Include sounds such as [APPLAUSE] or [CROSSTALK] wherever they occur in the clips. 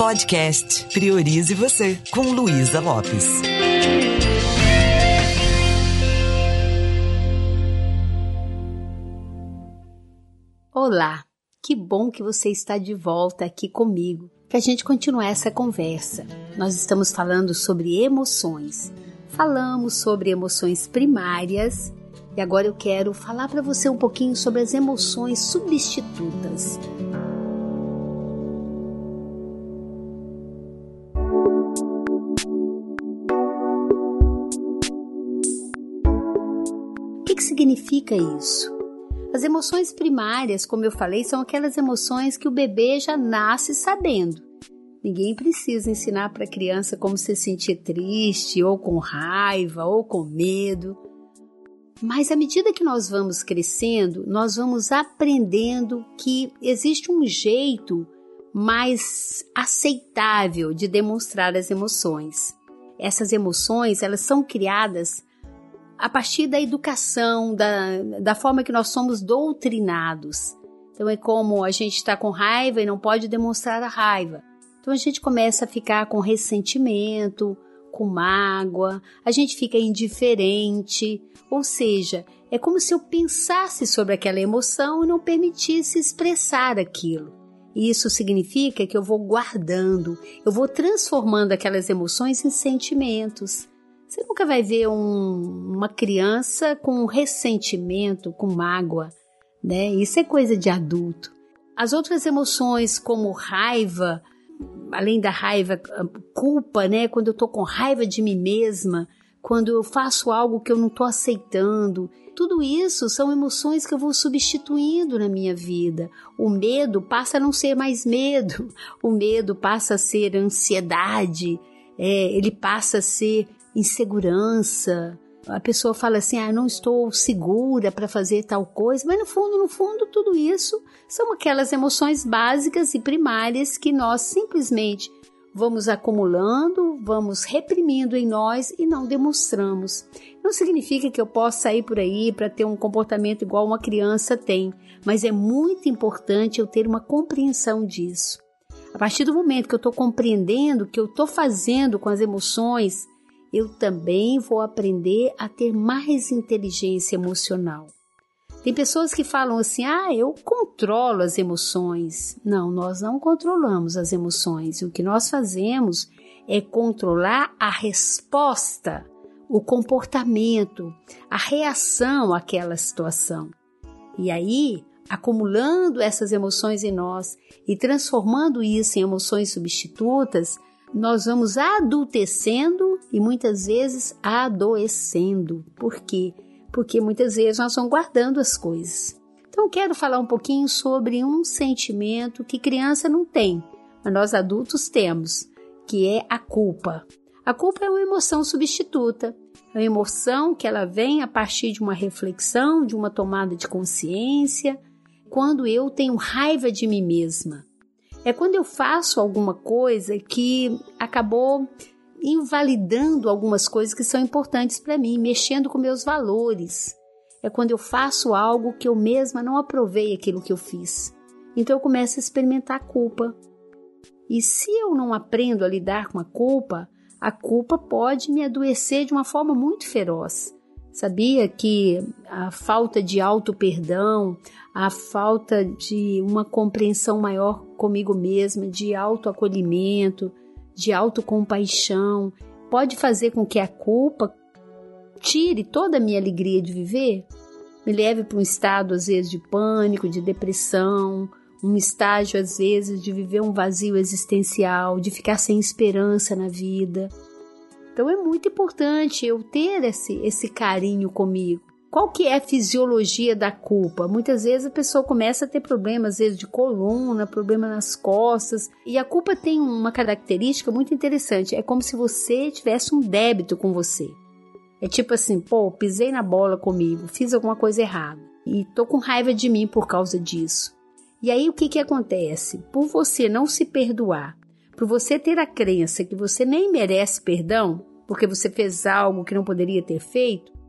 Podcast Priorize Você, com Luísa Lopes. Olá, que bom que você está de volta aqui comigo para a gente continuar essa conversa. Nós estamos falando sobre emoções. Falamos sobre emoções primárias e agora eu quero falar para você um pouquinho sobre as emoções substitutas. Que, significa isso? As emoções primárias, como eu falei, são aquelas emoções que o bebê já nasce sabendo. Ninguém precisa ensinar para a criança como se sentir triste, ou com raiva, ou com medo. Mas à medida que nós vamos crescendo, nós vamos aprendendo que existe um jeito mais aceitável de demonstrar as emoções. Essas emoções, elas são criadas a partir da educação, da, da forma que nós somos doutrinados. Então é como a gente está com raiva e não pode demonstrar a raiva. Então a gente começa a ficar com ressentimento, com mágoa, a gente fica indiferente, ou seja, é como se eu pensasse sobre aquela emoção e não permitisse expressar aquilo. E isso significa que eu vou guardando, eu vou transformando aquelas emoções em sentimentos. Você nunca vai ver um, uma criança com ressentimento, com mágoa, né? Isso é coisa de adulto. As outras emoções, como raiva, além da raiva, culpa, né? Quando eu tô com raiva de mim mesma, quando eu faço algo que eu não tô aceitando, tudo isso são emoções que eu vou substituindo na minha vida. O medo passa a não ser mais medo, [LAUGHS] o medo passa a ser ansiedade, é, ele passa a ser insegurança. A pessoa fala assim: "Ah, não estou segura para fazer tal coisa", mas no fundo, no fundo, tudo isso são aquelas emoções básicas e primárias que nós simplesmente vamos acumulando, vamos reprimindo em nós e não demonstramos. Não significa que eu possa sair por aí para ter um comportamento igual uma criança tem, mas é muito importante eu ter uma compreensão disso. A partir do momento que eu estou compreendendo o que eu estou fazendo com as emoções, eu também vou aprender a ter mais inteligência emocional. Tem pessoas que falam assim: ah, eu controlo as emoções. Não, nós não controlamos as emoções. O que nós fazemos é controlar a resposta, o comportamento, a reação àquela situação. E aí, acumulando essas emoções em nós e transformando isso em emoções substitutas, nós vamos adultecendo e muitas vezes adoecendo. Por quê? Porque muitas vezes nós vamos guardando as coisas. Então, quero falar um pouquinho sobre um sentimento que criança não tem, mas nós adultos temos, que é a culpa. A culpa é uma emoção substituta, é uma emoção que ela vem a partir de uma reflexão, de uma tomada de consciência, quando eu tenho raiva de mim mesma é quando eu faço alguma coisa que acabou invalidando algumas coisas que são importantes para mim, mexendo com meus valores. É quando eu faço algo que eu mesma não aprovei aquilo que eu fiz. Então eu começo a experimentar a culpa. E se eu não aprendo a lidar com a culpa, a culpa pode me adoecer de uma forma muito feroz. Sabia que a falta de auto-perdão, a falta de uma compreensão maior comigo mesma, de autoacolhimento, de autocompaixão, pode fazer com que a culpa tire toda a minha alegria de viver? Me leve para um estado, às vezes, de pânico, de depressão, um estágio, às vezes, de viver um vazio existencial, de ficar sem esperança na vida. Então é muito importante eu ter esse, esse carinho comigo. Qual que é a fisiologia da culpa? Muitas vezes a pessoa começa a ter problemas, às vezes de coluna, problema nas costas, e a culpa tem uma característica muito interessante, é como se você tivesse um débito com você. É tipo assim, pô, pisei na bola comigo, fiz alguma coisa errada e tô com raiva de mim por causa disso. E aí o que que acontece? Por você não se perdoar, por você ter a crença que você nem merece perdão, porque você fez algo que não poderia ter feito,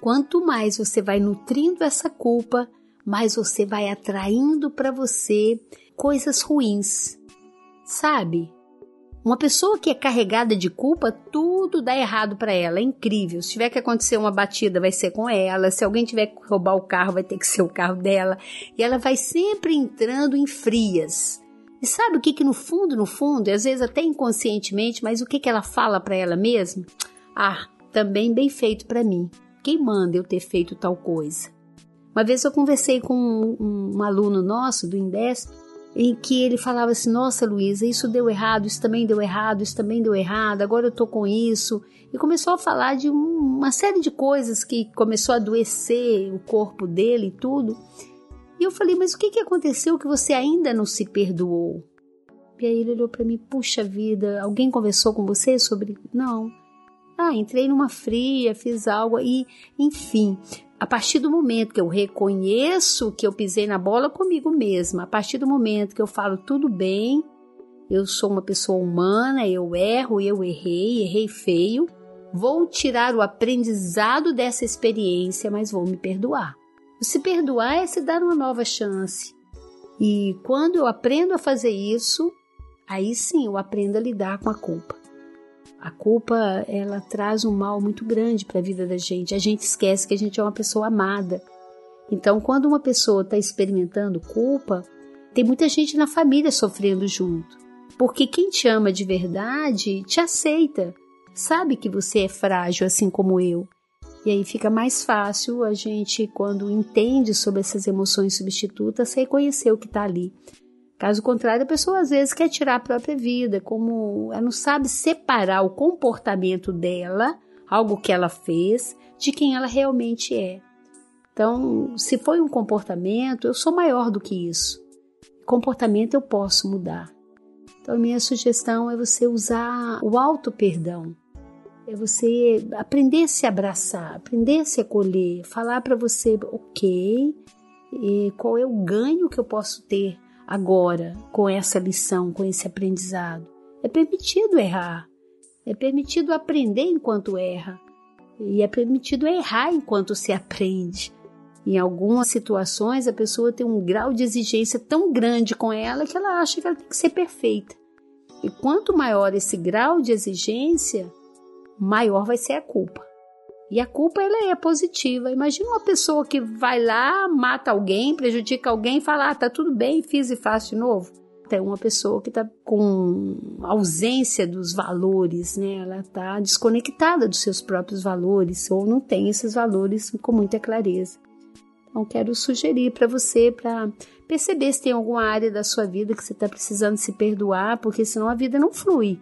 quanto mais você vai nutrindo essa culpa, mais você vai atraindo para você coisas ruins. Sabe? Uma pessoa que é carregada de culpa, tudo dá errado para ela. É incrível. Se tiver que acontecer uma batida, vai ser com ela. Se alguém tiver que roubar o carro, vai ter que ser o carro dela. E ela vai sempre entrando em frias. E sabe o que que no fundo, no fundo, às vezes até inconscientemente, mas o que que ela fala para ela mesma? Ah, também bem feito para mim. Quem manda eu ter feito tal coisa? Uma vez eu conversei com um, um aluno nosso do Indesp em que ele falava assim: Nossa, Luísa, isso deu errado, isso também deu errado, isso também deu errado, agora eu tô com isso. E começou a falar de uma série de coisas que começou a adoecer o corpo dele e tudo. E eu falei: Mas o que, que aconteceu que você ainda não se perdoou? E aí ele olhou para mim: Puxa vida, alguém conversou com você sobre. Não. Ah, entrei numa fria, fiz algo e, enfim, a partir do momento que eu reconheço que eu pisei na bola comigo mesma, a partir do momento que eu falo tudo bem, eu sou uma pessoa humana, eu erro, eu errei, errei feio, vou tirar o aprendizado dessa experiência, mas vou me perdoar. Se perdoar é se dar uma nova chance. E quando eu aprendo a fazer isso, aí sim eu aprendo a lidar com a culpa. A culpa, ela traz um mal muito grande para a vida da gente. A gente esquece que a gente é uma pessoa amada. Então, quando uma pessoa está experimentando culpa, tem muita gente na família sofrendo junto. Porque quem te ama de verdade te aceita, sabe que você é frágil assim como eu. E aí fica mais fácil a gente, quando entende sobre essas emoções substitutas, reconhecer o que está ali. Caso contrário, a pessoa às vezes quer tirar a própria vida, como ela não sabe separar o comportamento dela, algo que ela fez, de quem ela realmente é. Então, se foi um comportamento, eu sou maior do que isso. Comportamento eu posso mudar. Então, minha sugestão é você usar o auto-perdão. É você aprender a se abraçar, aprender a se acolher, falar para você, ok, qual é o ganho que eu posso ter agora com essa lição, com esse aprendizado. É permitido errar, é permitido aprender enquanto erra, e é permitido errar enquanto se aprende. Em algumas situações, a pessoa tem um grau de exigência tão grande com ela que ela acha que ela tem que ser perfeita. E quanto maior esse grau de exigência, maior vai ser a culpa. E a culpa ela é positiva. Imagina uma pessoa que vai lá, mata alguém, prejudica alguém fala: ah, tá tudo bem, fiz e faço de novo. É uma pessoa que está com ausência dos valores, né? Ela está desconectada dos seus próprios valores ou não tem esses valores com muita clareza. Então, quero sugerir para você para perceber se tem alguma área da sua vida que você está precisando se perdoar, porque senão a vida não flui.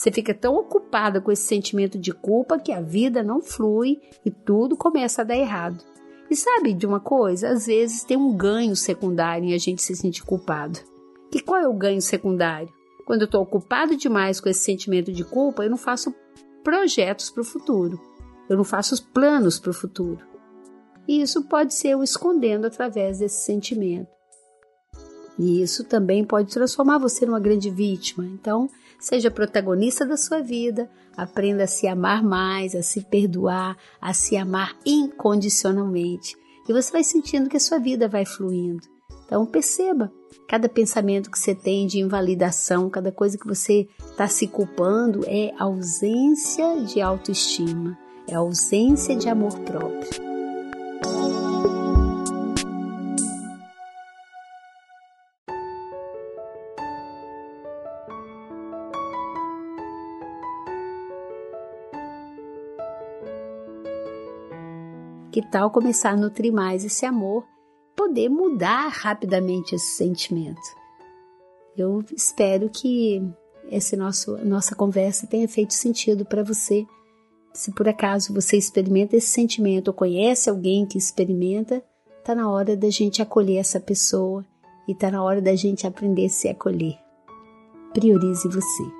Você fica tão ocupada com esse sentimento de culpa que a vida não flui e tudo começa a dar errado. E sabe de uma coisa? Às vezes tem um ganho secundário em a gente se sentir culpado. E qual é o ganho secundário? Quando eu estou ocupado demais com esse sentimento de culpa, eu não faço projetos para o futuro. Eu não faço os planos para o futuro. E isso pode ser eu escondendo através desse sentimento. E isso também pode transformar você numa grande vítima. Então, Seja protagonista da sua vida, aprenda a se amar mais, a se perdoar, a se amar incondicionalmente. E você vai sentindo que a sua vida vai fluindo. Então perceba, cada pensamento que você tem de invalidação, cada coisa que você está se culpando é ausência de autoestima, é ausência de amor próprio. Que tal começar a nutrir mais esse amor, poder mudar rapidamente esse sentimento? Eu espero que nosso nossa conversa tenha feito sentido para você. Se por acaso você experimenta esse sentimento ou conhece alguém que experimenta, tá na hora da gente acolher essa pessoa e tá na hora da gente aprender a se acolher. Priorize você.